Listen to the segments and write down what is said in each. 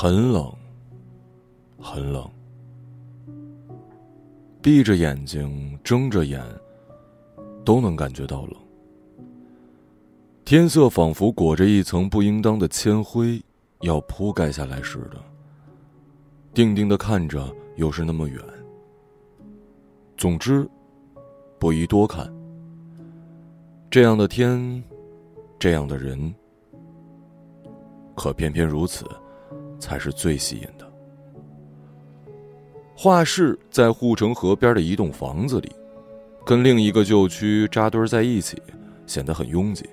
很冷，很冷。闭着眼睛，睁着眼，都能感觉到冷。天色仿佛裹着一层不应当的铅灰，要铺盖下来似的。定定的看着，又是那么远。总之，不宜多看。这样的天，这样的人，可偏偏如此，才是最吸引的。画室在护城河边的一栋房子里，跟另一个旧区扎堆在一起，显得很拥挤。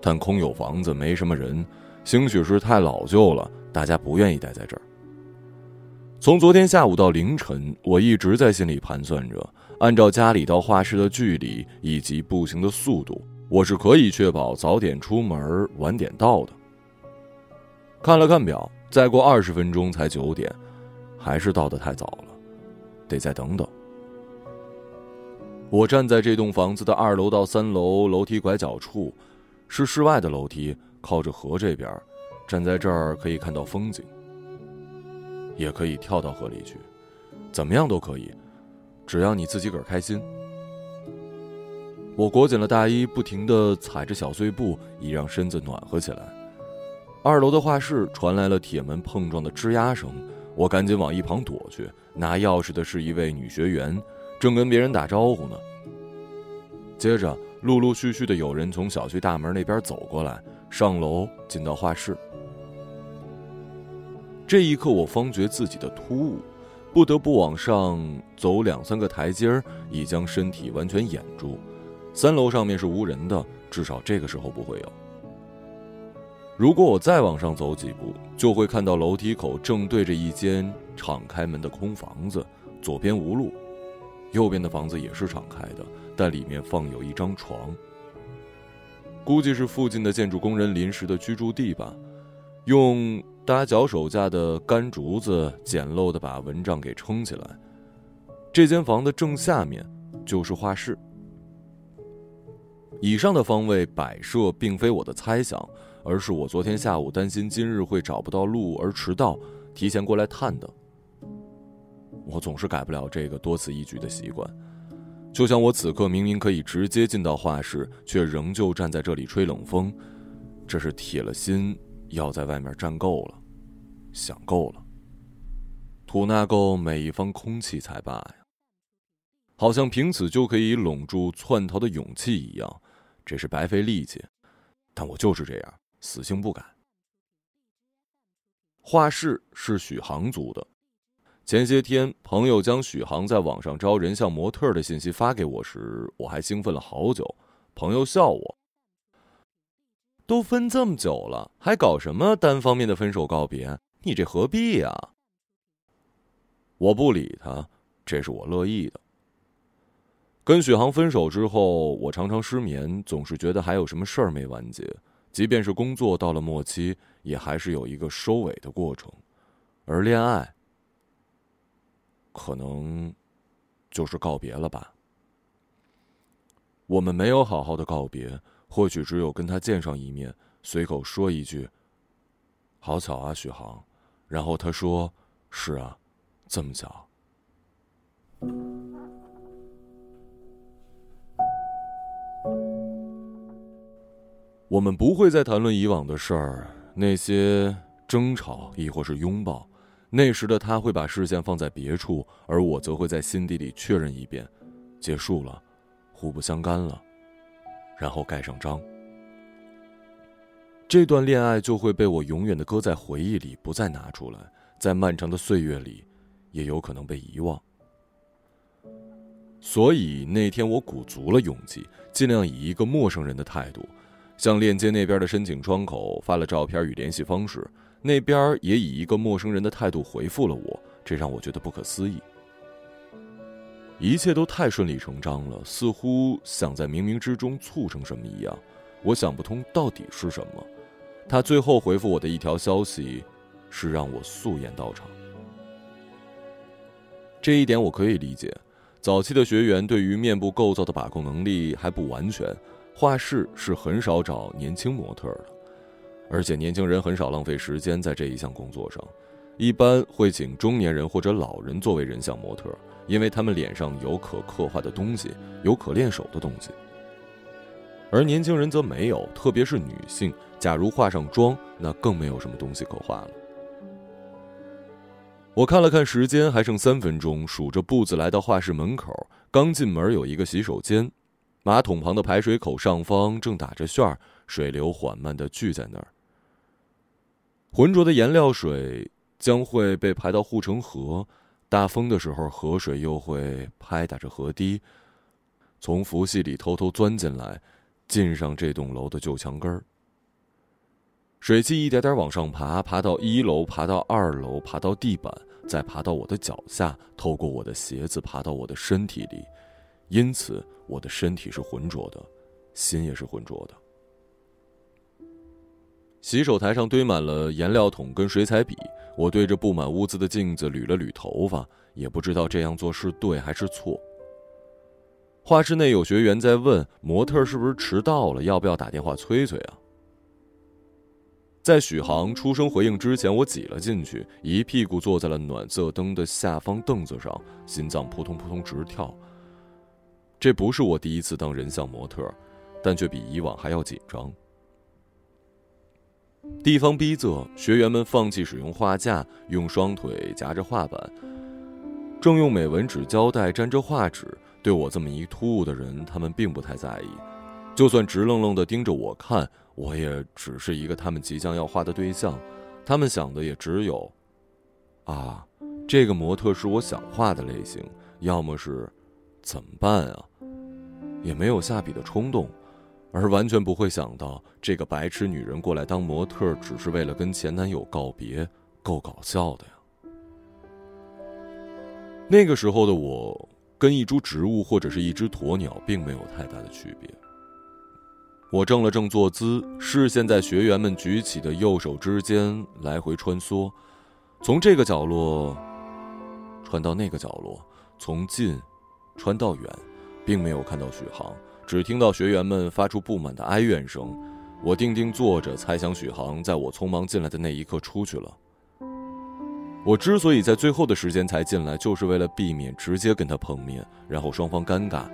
但空有房子，没什么人，兴许是太老旧了，大家不愿意待在这儿。从昨天下午到凌晨，我一直在心里盘算着，按照家里到画室的距离以及步行的速度，我是可以确保早点出门，晚点到的。看了看表，再过二十分钟才九点。还是到的太早了，得再等等。我站在这栋房子的二楼到三楼楼梯拐角处，是室外的楼梯，靠着河这边，站在这儿可以看到风景，也可以跳到河里去，怎么样都可以，只要你自己个儿开心。我裹紧了大衣，不停的踩着小碎步，以让身子暖和起来。二楼的画室传来了铁门碰撞的吱呀声。我赶紧往一旁躲去，拿钥匙的是一位女学员，正跟别人打招呼呢。接着，陆陆续续的有人从小区大门那边走过来，上楼进到画室。这一刻，我方觉自己的突兀，不得不往上走两三个台阶儿，以将身体完全掩住。三楼上面是无人的，至少这个时候不会有。如果我再往上走几步，就会看到楼梯口正对着一间敞开门的空房子，左边无路，右边的房子也是敞开的，但里面放有一张床。估计是附近的建筑工人临时的居住地吧，用搭脚手架的干竹子简陋的把蚊帐给撑起来。这间房的正下面就是画室。以上的方位摆设并非我的猜想。而是我昨天下午担心今日会找不到路而迟到，提前过来探的。我总是改不了这个多此一举的习惯，就像我此刻明明可以直接进到画室，却仍旧站在这里吹冷风，这是铁了心要在外面站够了，想够了，吐纳够每一方空气才罢呀。好像凭此就可以拢住窜逃的勇气一样，这是白费力气，但我就是这样。死性不改。画室是许航租的。前些天，朋友将许航在网上招人像模特的信息发给我时，我还兴奋了好久。朋友笑我：“都分这么久了，还搞什么单方面的分手告别？你这何必呀？”我不理他，这是我乐意的。跟许航分手之后，我常常失眠，总是觉得还有什么事儿没完结。即便是工作到了末期，也还是有一个收尾的过程，而恋爱，可能就是告别了吧。我们没有好好的告别，或许只有跟他见上一面，随口说一句：“好巧啊，许航。”然后他说：“是啊，这么巧。”我们不会再谈论以往的事儿，那些争吵亦或是拥抱。那时的他会把视线放在别处，而我则会在心底里确认一遍：结束了，互不相干了，然后盖上章。这段恋爱就会被我永远的搁在回忆里，不再拿出来，在漫长的岁月里，也有可能被遗忘。所以那天我鼓足了勇气，尽量以一个陌生人的态度。向链接那边的申请窗口发了照片与联系方式，那边也以一个陌生人的态度回复了我，这让我觉得不可思议。一切都太顺理成章了，似乎想在冥冥之中促成什么一样。我想不通到底是什么。他最后回复我的一条消息，是让我素颜到场。这一点我可以理解，早期的学员对于面部构造的把控能力还不完全。画室是很少找年轻模特的，而且年轻人很少浪费时间在这一项工作上，一般会请中年人或者老人作为人像模特，因为他们脸上有可刻画的东西，有可练手的东西。而年轻人则没有，特别是女性，假如化上妆，那更没有什么东西可画了。我看了看时间，还剩三分钟，数着步子来到画室门口。刚进门有一个洗手间，马桶旁的排水口上方正打着旋儿，水流缓慢的聚在那儿。浑浊的颜料水将会被排到护城河，大风的时候，河水又会拍打着河堤，从缝隙里偷偷钻进来。进上这栋楼的旧墙根儿，水汽一点点往上爬，爬到一楼，爬到二楼，爬到地板，再爬到我的脚下，透过我的鞋子爬到我的身体里，因此我的身体是浑浊的，心也是浑浊的。洗手台上堆满了颜料桶跟水彩笔，我对着布满污渍的镜子捋了捋头发，也不知道这样做是对还是错。画室内有学员在问模特是不是迟到了，要不要打电话催催啊？在许航出声回应之前，我挤了进去，一屁股坐在了暖色灯的下方凳子上，心脏扑通扑通直跳。这不是我第一次当人像模特，但却比以往还要紧张。地方逼仄，学员们放弃使用画架，用双腿夹着画板，正用美纹纸胶带粘着画纸。对我这么一突兀的人，他们并不太在意。就算直愣愣的盯着我看，我也只是一个他们即将要画的对象。他们想的也只有：啊，这个模特是我想画的类型。要么是，怎么办啊？也没有下笔的冲动，而完全不会想到这个白痴女人过来当模特，只是为了跟前男友告别，够搞笑的呀。那个时候的我。跟一株植物或者是一只鸵鸟并没有太大的区别。我正了正坐姿，视线在学员们举起的右手之间来回穿梭，从这个角落穿到那个角落，从近穿到远，并没有看到许航，只听到学员们发出不满的哀怨声。我定定坐着，猜想许航在我匆忙进来的那一刻出去了。我之所以在最后的时间才进来，就是为了避免直接跟他碰面，然后双方尴尬，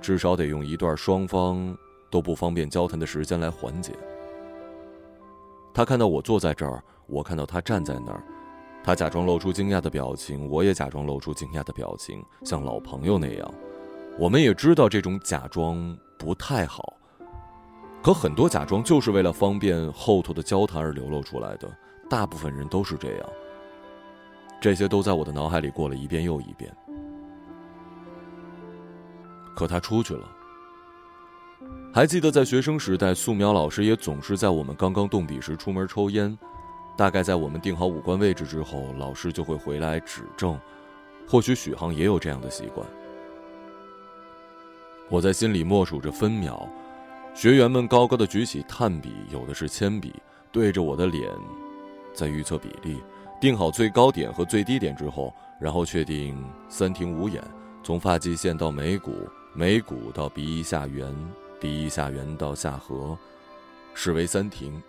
至少得用一段双方都不方便交谈的时间来缓解。他看到我坐在这儿，我看到他站在那儿，他假装露出惊讶的表情，我也假装露出惊讶的表情，像老朋友那样。我们也知道这种假装不太好，可很多假装就是为了方便后头的交谈而流露出来的，大部分人都是这样。这些都在我的脑海里过了一遍又一遍。可他出去了。还记得在学生时代，素描老师也总是在我们刚刚动笔时出门抽烟。大概在我们定好五官位置之后，老师就会回来指正。或许许航也有这样的习惯。我在心里默数着分秒，学员们高高的举起炭笔，有的是铅笔，对着我的脸，在预测比例。定好最高点和最低点之后，然后确定三庭五眼，从发际线到眉骨，眉骨到鼻翼下缘，鼻翼下缘到下颌，视为三庭。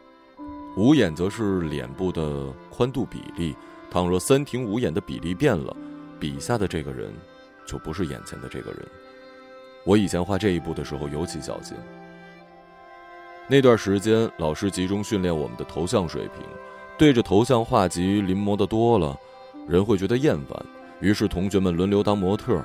五眼则是脸部的宽度比例。倘若三庭五眼的比例变了，笔下的这个人就不是眼前的这个人。我以前画这一步的时候尤其小心。那段时间，老师集中训练我们的头像水平。对着头像画集临摹的多了，人会觉得厌烦。于是同学们轮流当模特。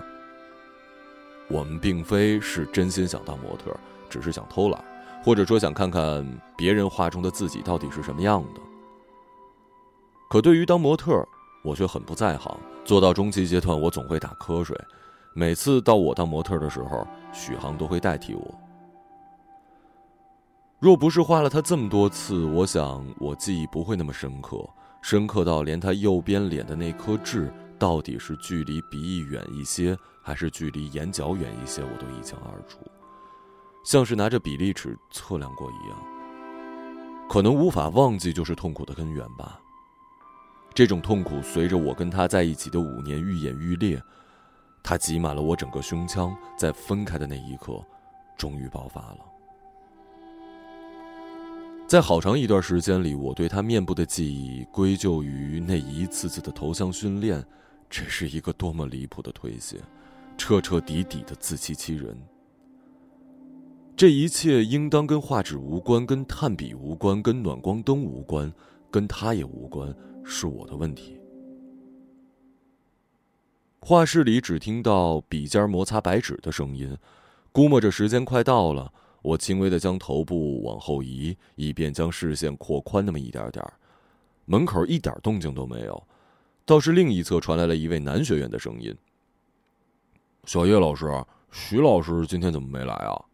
我们并非是真心想当模特，只是想偷懒，或者说想看看别人画中的自己到底是什么样的。可对于当模特，我却很不在行。做到中期阶段，我总会打瞌睡。每次到我当模特的时候，许航都会代替我。若不是画了他这么多次，我想我记忆不会那么深刻，深刻到连他右边脸的那颗痣到底是距离鼻翼远一些，还是距离眼角远一些，我都一清二楚，像是拿着比例尺测量过一样。可能无法忘记就是痛苦的根源吧。这种痛苦随着我跟他在一起的五年愈演愈烈，它挤满了我整个胸腔，在分开的那一刻，终于爆发了。在好长一段时间里，我对他面部的记忆归咎于那一次次的头像训练，这是一个多么离谱的推卸，彻彻底底的自欺欺人。这一切应当跟画纸无关，跟炭笔无关，跟暖光灯无关，跟他也无关，是我的问题。画室里只听到笔尖摩擦白纸的声音，估摸着时间快到了。我轻微的将头部往后移，以便将视线扩宽那么一点点门口一点动静都没有，倒是另一侧传来了一位男学员的声音：“小叶老师，徐老师今天怎么没来啊？”“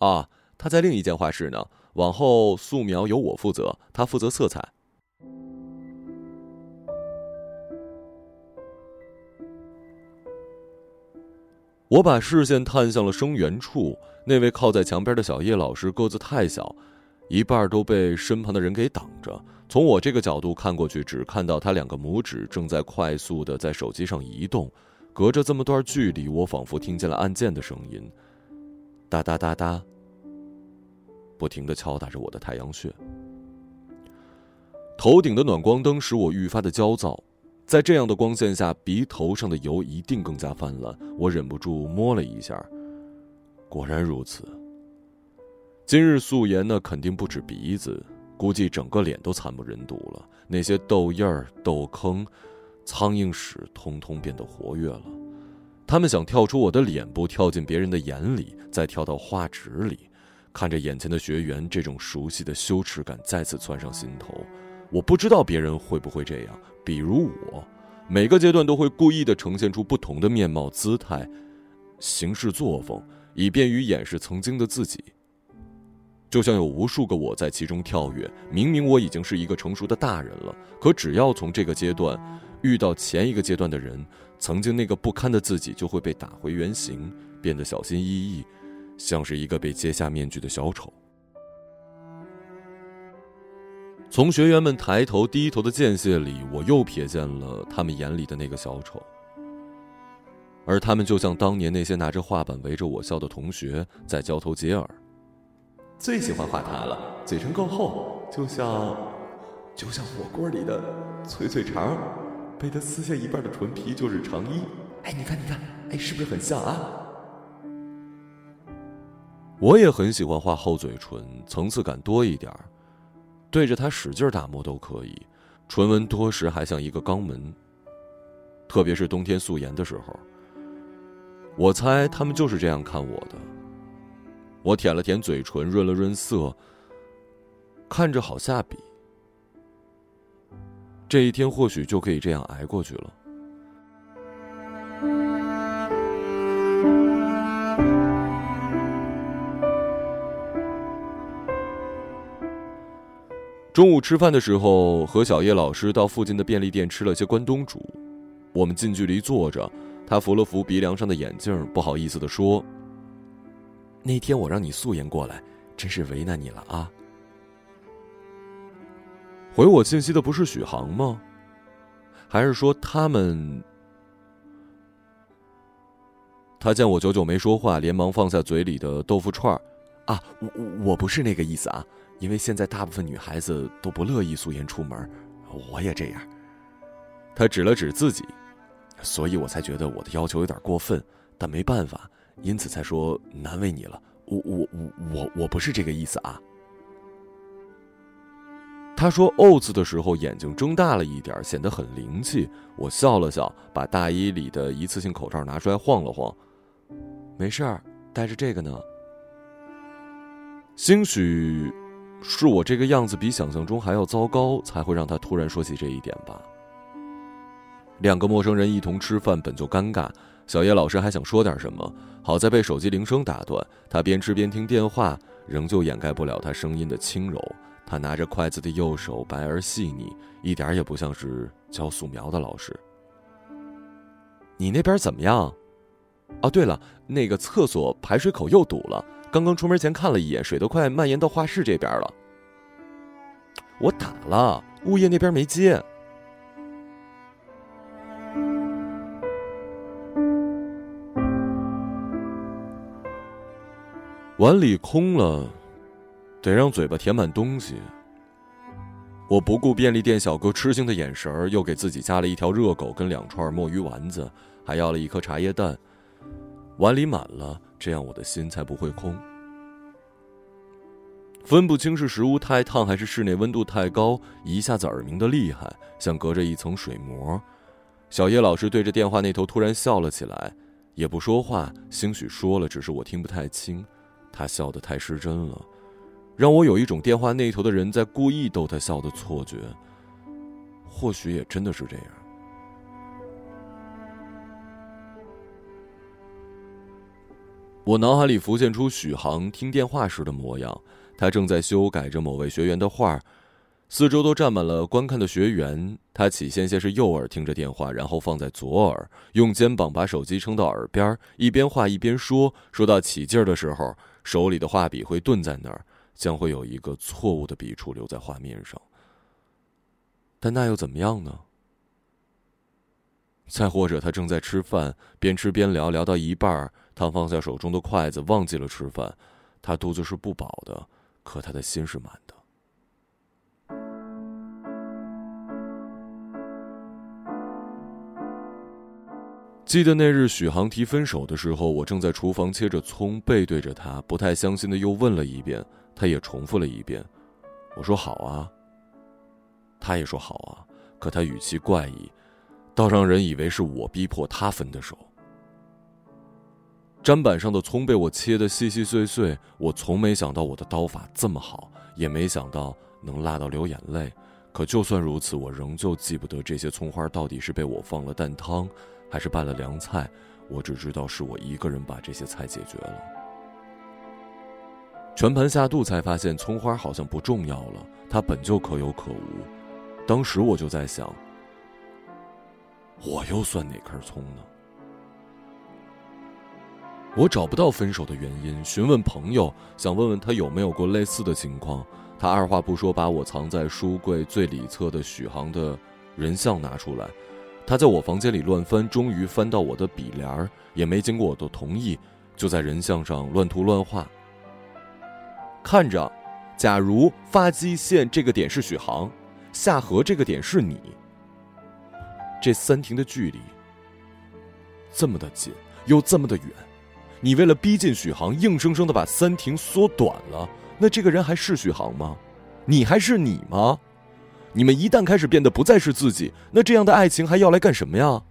啊，他在另一间画室呢。往后素描由我负责，他负责色彩。”我把视线探向了声源处。那位靠在墙边的小叶老师个子太小，一半都被身旁的人给挡着。从我这个角度看过去，只看到他两个拇指正在快速的在手机上移动。隔着这么段距离，我仿佛听见了按键的声音，哒哒哒哒，不停的敲打着我的太阳穴。头顶的暖光灯使我愈发的焦躁，在这样的光线下，鼻头上的油一定更加泛滥。我忍不住摸了一下。果然如此。今日素颜呢，肯定不止鼻子，估计整个脸都惨不忍睹了。那些痘印儿、痘坑、苍蝇屎，通通变得活跃了。他们想跳出我的脸部，跳进别人的眼里，再跳到画纸里。看着眼前的学员，这种熟悉的羞耻感再次窜上心头。我不知道别人会不会这样，比如我，每个阶段都会故意的呈现出不同的面貌、姿态、行事作风。以便于掩饰曾经的自己，就像有无数个我在其中跳跃。明明我已经是一个成熟的大人了，可只要从这个阶段遇到前一个阶段的人，曾经那个不堪的自己就会被打回原形，变得小心翼翼，像是一个被揭下面具的小丑。从学员们抬头低头的间隙里，我又瞥见了他们眼里的那个小丑。而他们就像当年那些拿着画板围着我笑的同学，在交头接耳。最喜欢画他了，嘴唇够厚，就像，就像火锅里的脆脆肠，被他撕下一半的唇皮就是肠衣。哎，你看，你看，哎，是不是很像啊？我也很喜欢画厚嘴唇，层次感多一点对着他使劲打磨都可以，唇纹多时还像一个肛门。特别是冬天素颜的时候。我猜他们就是这样看我的。我舔了舔嘴唇，润了润色，看着好下笔。这一天或许就可以这样挨过去了。中午吃饭的时候，和小叶老师到附近的便利店吃了些关东煮。我们近距离坐着。他扶了扶鼻梁上的眼镜，不好意思的说：“那天我让你素颜过来，真是为难你了啊。”回我信息的不是许航吗？还是说他们？他见我久久没说话，连忙放下嘴里的豆腐串儿。啊，我我不是那个意思啊，因为现在大部分女孩子都不乐意素颜出门，我也这样。他指了指自己。所以我才觉得我的要求有点过分，但没办法，因此才说难为你了。我我我我我不是这个意思啊。他说“哦”字的时候，眼睛睁大了一点，显得很灵气。我笑了笑，把大衣里的一次性口罩拿出来晃了晃。没事儿，戴着这个呢。兴许是我这个样子比想象中还要糟糕，才会让他突然说起这一点吧。两个陌生人一同吃饭本就尴尬，小叶老师还想说点什么，好在被手机铃声打断。他边吃边听电话，仍旧掩盖不了他声音的轻柔。他拿着筷子的右手白而细腻，一点也不像是教素描的老师。你那边怎么样？哦，对了，那个厕所排水口又堵了。刚刚出门前看了一眼，水都快蔓延到画室这边了。我打了，物业那边没接。碗里空了，得让嘴巴填满东西。我不顾便利店小哥吃惊的眼神，又给自己加了一条热狗跟两串墨鱼丸子，还要了一颗茶叶蛋。碗里满了，这样我的心才不会空。分不清是食物太烫还是室内温度太高，一下子耳鸣的厉害，像隔着一层水膜。小叶老师对着电话那头突然笑了起来，也不说话，兴许说了，只是我听不太清。他笑得太失真了。让我有一种电话那头的人在故意逗他笑的错觉。或许也真的是这样。我脑海里浮现出许航听电话时的模样，他正在修改着某位学员的画，四周都站满了观看的学员。他起先先是右耳听着电话，然后放在左耳，用肩膀把手机撑到耳边，一边画一边说。说到起劲儿的时候，手里的画笔会顿在那儿。将会有一个错误的笔触留在画面上，但那又怎么样呢？再或者，他正在吃饭，边吃边聊，聊到一半儿，他放下手中的筷子，忘记了吃饭。他肚子是不饱的，可他的心是满的。记得那日许航提分手的时候，我正在厨房切着葱，背对着他，不太相信的又问了一遍。他也重复了一遍，我说好啊。他也说好啊，可他语气怪异，倒让人以为是我逼迫他分的手。砧板上的葱被我切得细细碎碎，我从没想到我的刀法这么好，也没想到能辣到流眼泪。可就算如此，我仍旧记不得这些葱花到底是被我放了蛋汤，还是拌了凉菜。我只知道是我一个人把这些菜解决了。全盘下肚，才发现葱花好像不重要了，它本就可有可无。当时我就在想，我又算哪根葱呢？我找不到分手的原因，询问朋友，想问问他有没有过类似的情况。他二话不说，把我藏在书柜最里侧的许航的人像拿出来。他在我房间里乱翻，终于翻到我的笔帘儿，也没经过我的同意，就在人像上乱涂乱画。看着，假如发际线这个点是许航，下颌这个点是你，这三庭的距离这么的近又这么的远，你为了逼近许航，硬生生的把三庭缩短了，那这个人还是许航吗？你还是你吗？你们一旦开始变得不再是自己，那这样的爱情还要来干什么呀？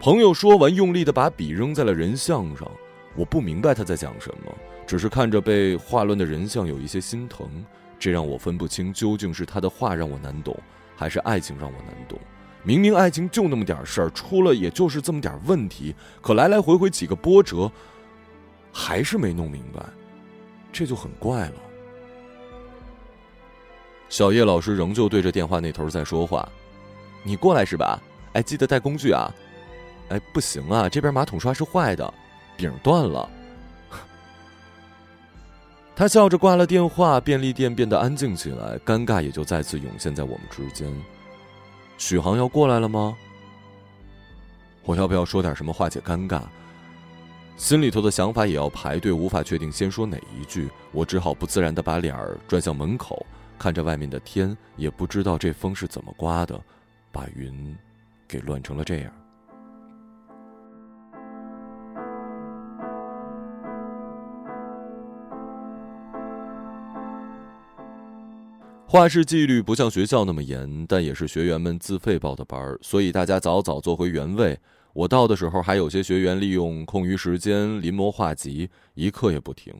朋友说完，用力的把笔扔在了人像上。我不明白他在讲什么，只是看着被画乱的人像有一些心疼。这让我分不清究竟是他的话让我难懂，还是爱情让我难懂。明明爱情就那么点事儿，出了也就是这么点问题，可来来回回几个波折，还是没弄明白，这就很怪了。小叶老师仍旧对着电话那头在说话：“你过来是吧？哎，记得带工具啊。”哎，不行啊！这边马桶刷是坏的，柄断了。他笑着挂了电话，便利店变得安静起来，尴尬也就再次涌现在我们之间。许航要过来了吗？我要不要说点什么化解尴尬？心里头的想法也要排队，无法确定先说哪一句。我只好不自然的把脸儿转向门口，看着外面的天，也不知道这风是怎么刮的，把云给乱成了这样。画室纪律不像学校那么严，但也是学员们自费报的班儿，所以大家早早坐回原位。我到的时候，还有些学员利用空余时间临摹画集，一刻也不停。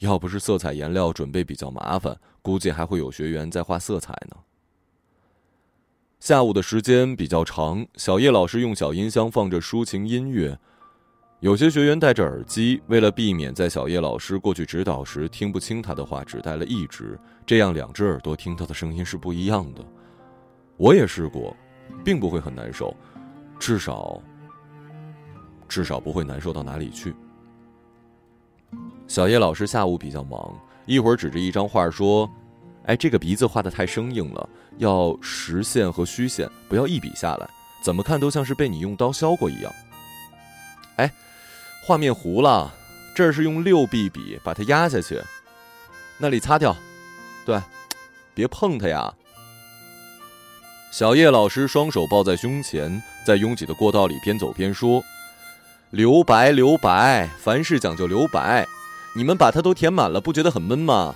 要不是色彩颜料准备比较麻烦，估计还会有学员在画色彩呢。下午的时间比较长，小叶老师用小音箱放着抒情音乐。有些学员戴着耳机，为了避免在小叶老师过去指导时听不清他的话，只戴了一只，这样两只耳朵听到的声音是不一样的。我也试过，并不会很难受，至少，至少不会难受到哪里去。小叶老师下午比较忙，一会儿指着一张画说：“哎，这个鼻子画的太生硬了，要实线和虚线，不要一笔下来。”怎么看都像是被你用刀削过一样。画面糊了，这儿是用六 B 笔把它压下去，那里擦掉，对，别碰它呀。小叶老师双手抱在胸前，在拥挤的过道里边走边说：“留白，留白，凡事讲究留白。你们把它都填满了，不觉得很闷吗？”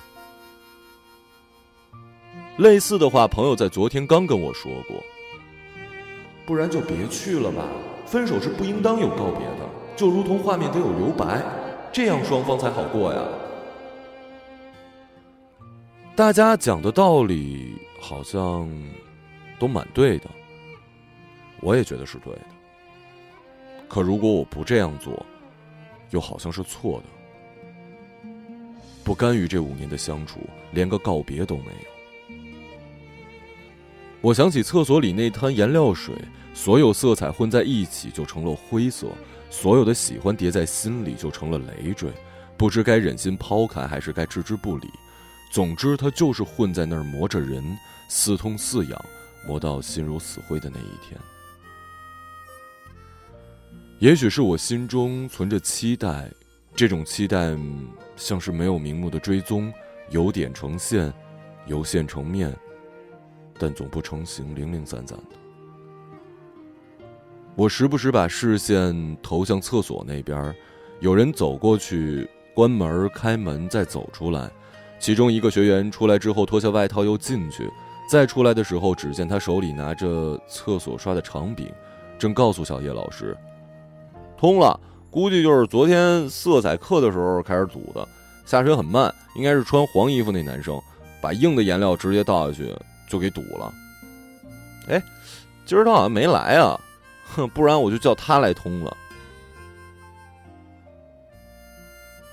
类似的话，朋友在昨天刚跟我说过。不然就别去了吧。分手是不应当有告别的，就如同画面得有留白，这样双方才好过呀。大家讲的道理好像都蛮对的，我也觉得是对的。可如果我不这样做，又好像是错的。不甘于这五年的相处，连个告别都没有。我想起厕所里那滩颜料水。所有色彩混在一起就成了灰色，所有的喜欢叠在心里就成了累赘，不知该忍心抛开还是该置之不理。总之，它就是混在那儿磨着人，似痛似痒，磨到心如死灰的那一天。也许是我心中存着期待，这种期待像是没有名目的追踪，由点成线，由线成面，但总不成形，零零散散的。我时不时把视线投向厕所那边，有人走过去，关门、开门，再走出来。其中一个学员出来之后脱下外套又进去，再出来的时候，只见他手里拿着厕所刷的长柄，正告诉小叶老师：“通了，估计就是昨天色彩课的时候开始堵的，下水很慢，应该是穿黄衣服那男生把硬的颜料直接倒下去就给堵了。”哎，今儿他好像没来啊。哼，不然我就叫他来通了。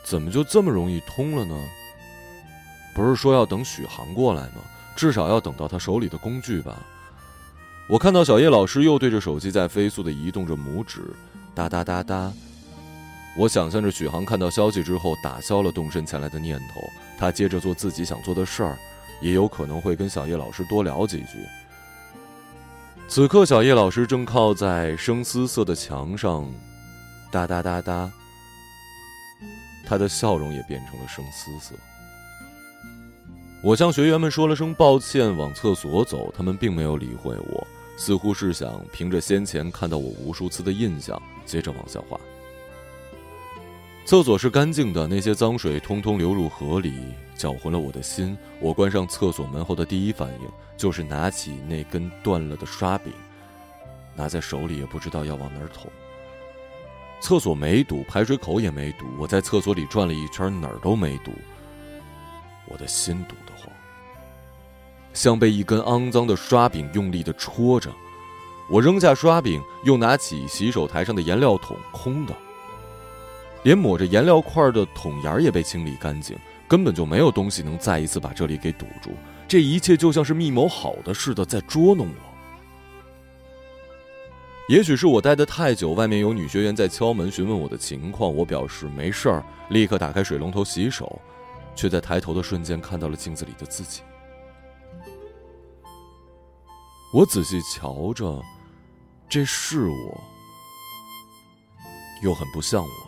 怎么就这么容易通了呢？不是说要等许航过来吗？至少要等到他手里的工具吧。我看到小叶老师又对着手机在飞速的移动着拇指，哒哒哒哒。我想象着许航看到消息之后打消了动身前来的念头，他接着做自己想做的事儿，也有可能会跟小叶老师多聊几句。此刻，小叶老师正靠在生丝色的墙上，哒哒哒哒。他的笑容也变成了生丝色。我向学员们说了声抱歉，往厕所走。他们并没有理会我，似乎是想凭着先前看到我无数次的印象，接着往下画。厕所是干净的，那些脏水通通流入河里，搅浑了我的心。我关上厕所门后的第一反应。就是拿起那根断了的刷柄，拿在手里也不知道要往哪儿捅。厕所没堵，排水口也没堵，我在厕所里转了一圈，哪儿都没堵。我的心堵得慌，像被一根肮脏的刷柄用力的戳着。我扔下刷柄，又拿起洗手台上的颜料桶，空的，连抹着颜料块的桶沿也被清理干净，根本就没有东西能再一次把这里给堵住。这一切就像是密谋好的似的，在捉弄我。也许是我待得太久，外面有女学员在敲门询问我的情况。我表示没事儿，立刻打开水龙头洗手，却在抬头的瞬间看到了镜子里的自己。我仔细瞧着，这是我，又很不像我。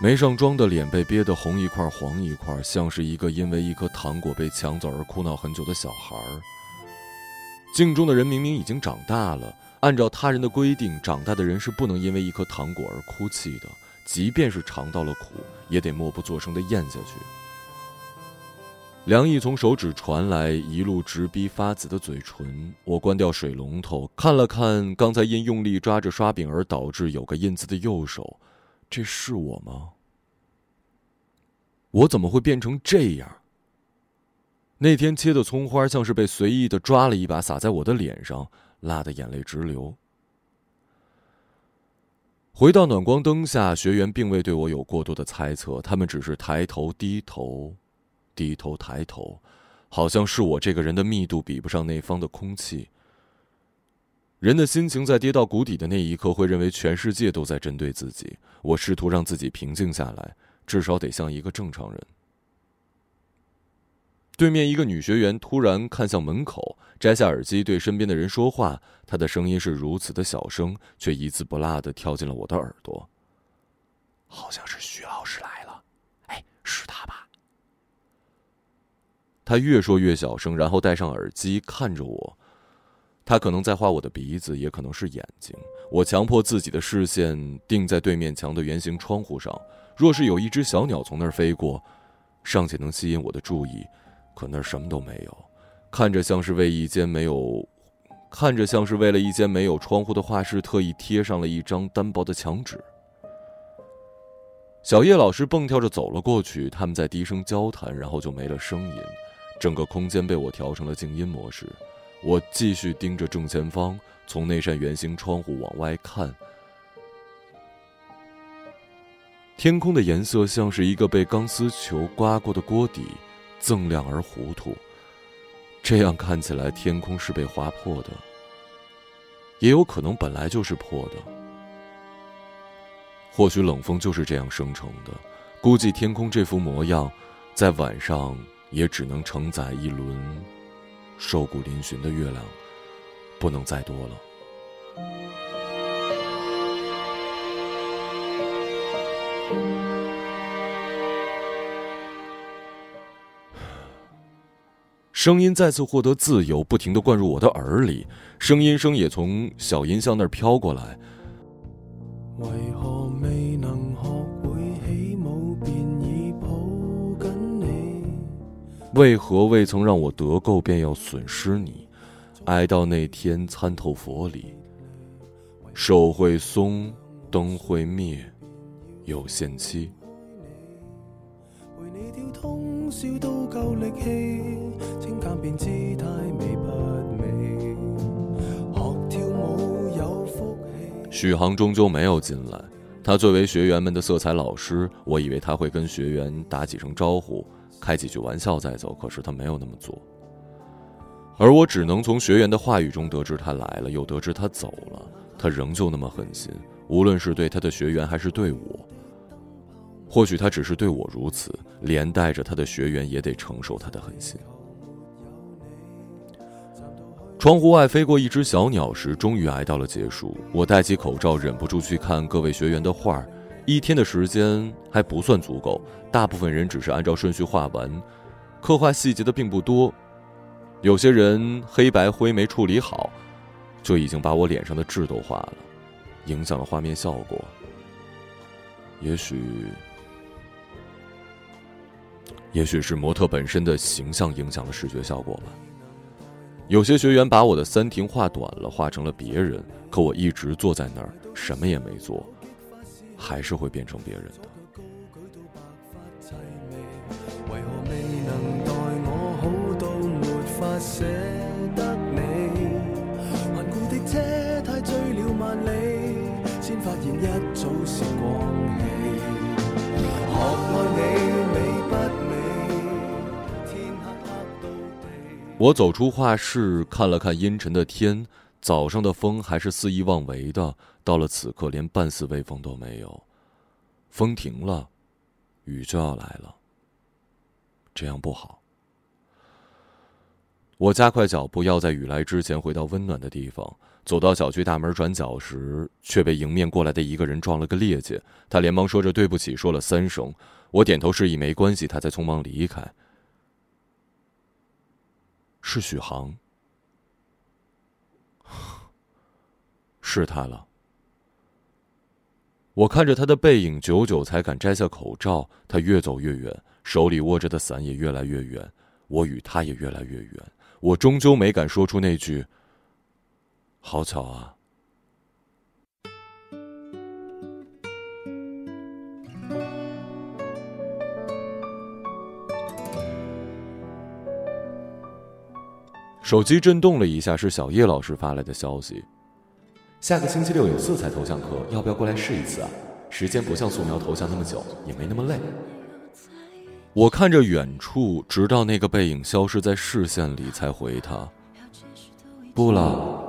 没上妆的脸被憋得红一块黄一块，像是一个因为一颗糖果被抢走而哭闹很久的小孩儿。镜中的人明明已经长大了，按照他人的规定，长大的人是不能因为一颗糖果而哭泣的，即便是尝到了苦，也得默不作声的咽下去。凉意从手指传来，一路直逼发紫的嘴唇。我关掉水龙头，看了看刚才因用力抓着刷柄而导致有个印子的右手。这是我吗？我怎么会变成这样？那天切的葱花像是被随意的抓了一把，撒在我的脸上，辣得眼泪直流。回到暖光灯下，学员并未对我有过多的猜测，他们只是抬头、低头、低头、抬头，好像是我这个人的密度比不上那方的空气。人的心情在跌到谷底的那一刻，会认为全世界都在针对自己。我试图让自己平静下来，至少得像一个正常人。对面一个女学员突然看向门口，摘下耳机对身边的人说话，她的声音是如此的小声，却一字不落的跳进了我的耳朵。好像是徐老师来了，哎，是他吧？他越说越小声，然后戴上耳机看着我。他可能在画我的鼻子，也可能是眼睛。我强迫自己的视线定在对面墙的圆形窗户上。若是有一只小鸟从那儿飞过，尚且能吸引我的注意，可那儿什么都没有，看着像是为一间没有，看着像是为了一间没有窗户的画室特意贴上了一张单薄的墙纸。小叶老师蹦跳着走了过去，他们在低声交谈，然后就没了声音，整个空间被我调成了静音模式。我继续盯着正前方，从那扇圆形窗户往外看。天空的颜色像是一个被钢丝球刮过的锅底，锃亮而糊涂。这样看起来，天空是被划破的，也有可能本来就是破的。或许冷风就是这样生成的。估计天空这副模样，在晚上也只能承载一轮。瘦骨嶙峋的月亮，不能再多了。声音再次获得自由，不停的灌入我的耳里，声音声也从小音箱那儿飘过来。为何为何未曾让我得够，便要损失你？挨到那天参透佛理，手会松，灯会灭，有限期。许航终究没有进来。他作为学员们的色彩老师，我以为他会跟学员打几声招呼。开几句玩笑再走，可是他没有那么做。而我只能从学员的话语中得知他来了，又得知他走了。他仍旧那么狠心，无论是对他的学员还是对我。或许他只是对我如此，连带着他的学员也得承受他的狠心。窗户外飞过一只小鸟时，终于挨到了结束。我戴起口罩，忍不住去看各位学员的画儿。一天的时间还不算足够，大部分人只是按照顺序画完，刻画细节的并不多。有些人黑白灰没处理好，就已经把我脸上的痣都画了，影响了画面效果。也许，也许是模特本身的形象影响了视觉效果吧。有些学员把我的三庭画短了，画成了别人，可我一直坐在那儿，什么也没做。还是会变成别人的。我走出画室，看了看阴沉的天。早上的风还是肆意妄为的，到了此刻连半丝微风都没有。风停了，雨就要来了。这样不好。我加快脚步，要在雨来之前回到温暖的地方。走到小区大门转角时，却被迎面过来的一个人撞了个趔趄。他连忙说着对不起，说了三声。我点头示意没关系，他才匆忙离开。是许航。是他了。我看着他的背影，久久才敢摘下口罩。他越走越远，手里握着的伞也越来越远，我与他也越来越远。我终究没敢说出那句：“好巧啊。”手机震动了一下，是小叶老师发来的消息。下个星期六有色彩头像课，要不要过来试一次啊？时间不像素描头像那么久，也没那么累。我看着远处，直到那个背影消失在视线里，才回他：“不了，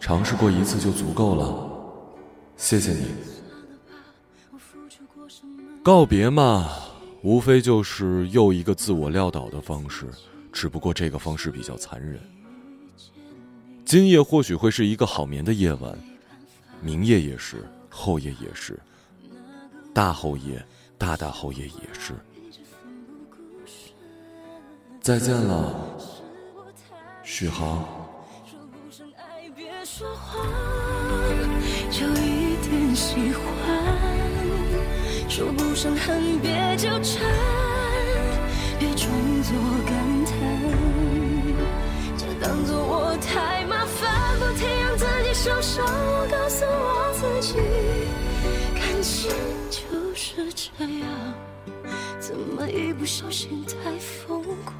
尝试过一次就足够了。谢谢你。告别嘛，无非就是又一个自我撂倒的方式，只不过这个方式比较残忍。今夜或许会是一个好眠的夜晚，明夜也是，后夜也是，大后夜、大大后夜也是。再见了，许航。就一点喜欢，说不上恨，别己受伤。我告诉我自己，感情就是这样，怎么一不小心太疯狂？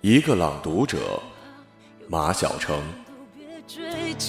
一个朗读者，马晓成。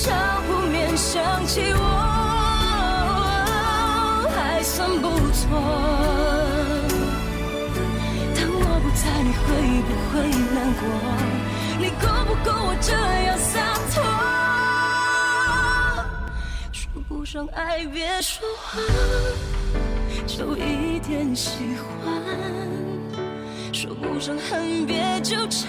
你笑不免想起我，还算不错。当我不在，你会不会难过？你够不够我这样洒脱？说不上爱，别说谎，就一点喜欢。说不上恨，别纠缠，